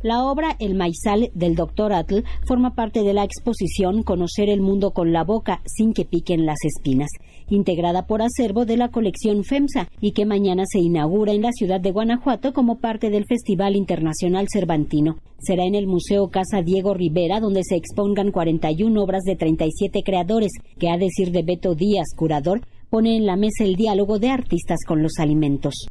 La obra El Maizal del Dr. Atl forma parte de la exposición Conocer el mundo con la boca sin que piquen las espinas, integrada por acervo de la colección FEMSA y que mañana se inaugura en la ciudad de Guanajuato como parte del Festival Internacional Cervantino. Será en el Museo Casa Diego Rivera donde se expongan 41 obras de 37 creadores, que a decir de Beto Díaz, curador, pone en la mesa el diálogo de artistas con los alimentos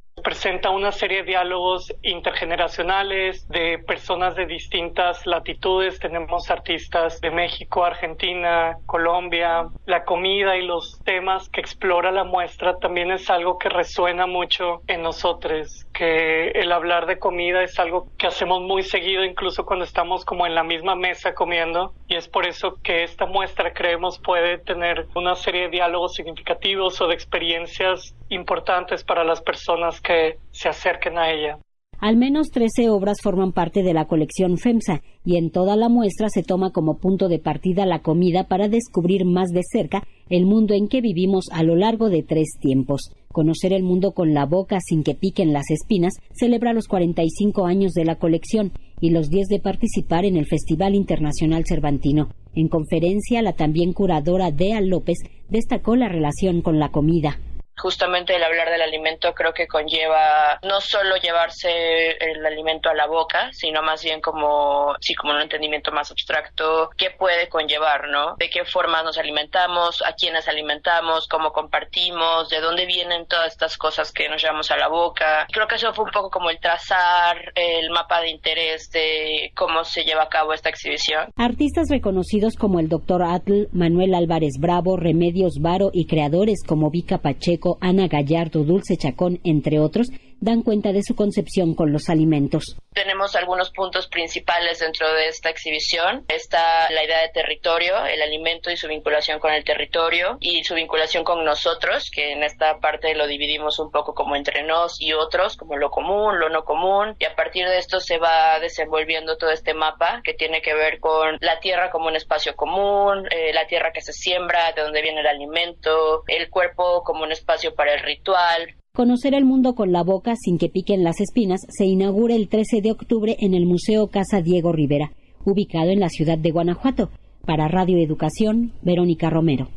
presenta una serie de diálogos intergeneracionales de personas de distintas latitudes. Tenemos artistas de México, Argentina, Colombia. La comida y los temas que explora la muestra también es algo que resuena mucho en nosotros, que el hablar de comida es algo que hacemos muy seguido, incluso cuando estamos como en la misma mesa comiendo. Y es por eso que esta muestra creemos puede tener una serie de diálogos significativos o de experiencias importantes para las personas que se acerquen a ella. Al menos 13 obras forman parte de la colección FEMSA y en toda la muestra se toma como punto de partida la comida para descubrir más de cerca el mundo en que vivimos a lo largo de tres tiempos. Conocer el mundo con la boca sin que piquen las espinas celebra los 45 años de la colección y los 10 de participar en el Festival Internacional Cervantino. En conferencia, la también curadora Dea López destacó la relación con la comida justamente el hablar del alimento creo que conlleva no solo llevarse el alimento a la boca, sino más bien como, sí, como un entendimiento más abstracto, qué puede conllevar, ¿no? De qué forma nos alimentamos, a quiénes alimentamos, cómo compartimos, de dónde vienen todas estas cosas que nos llevamos a la boca. Creo que eso fue un poco como el trazar el mapa de interés de cómo se lleva a cabo esta exhibición. Artistas reconocidos como el Dr. Atl, Manuel Álvarez Bravo, Remedios Varo y creadores como Vika Pacheco Ana Gallardo, Dulce Chacón, entre otros, dan cuenta de su concepción con los alimentos. Tenemos algunos puntos principales dentro de esta exhibición. Está la idea de territorio, el alimento y su vinculación con el territorio y su vinculación con nosotros, que en esta parte lo dividimos un poco como entre nos y otros, como lo común, lo no común, y a partir de esto se va desenvolviendo todo este mapa que tiene que ver con la tierra como un espacio común, eh, la tierra que se siembra, de dónde viene el alimento, el cuerpo como un espacio para el ritual, Conocer el mundo con la boca sin que piquen las espinas se inaugura el 13 de octubre en el Museo Casa Diego Rivera, ubicado en la ciudad de Guanajuato. Para Radio Educación, Verónica Romero.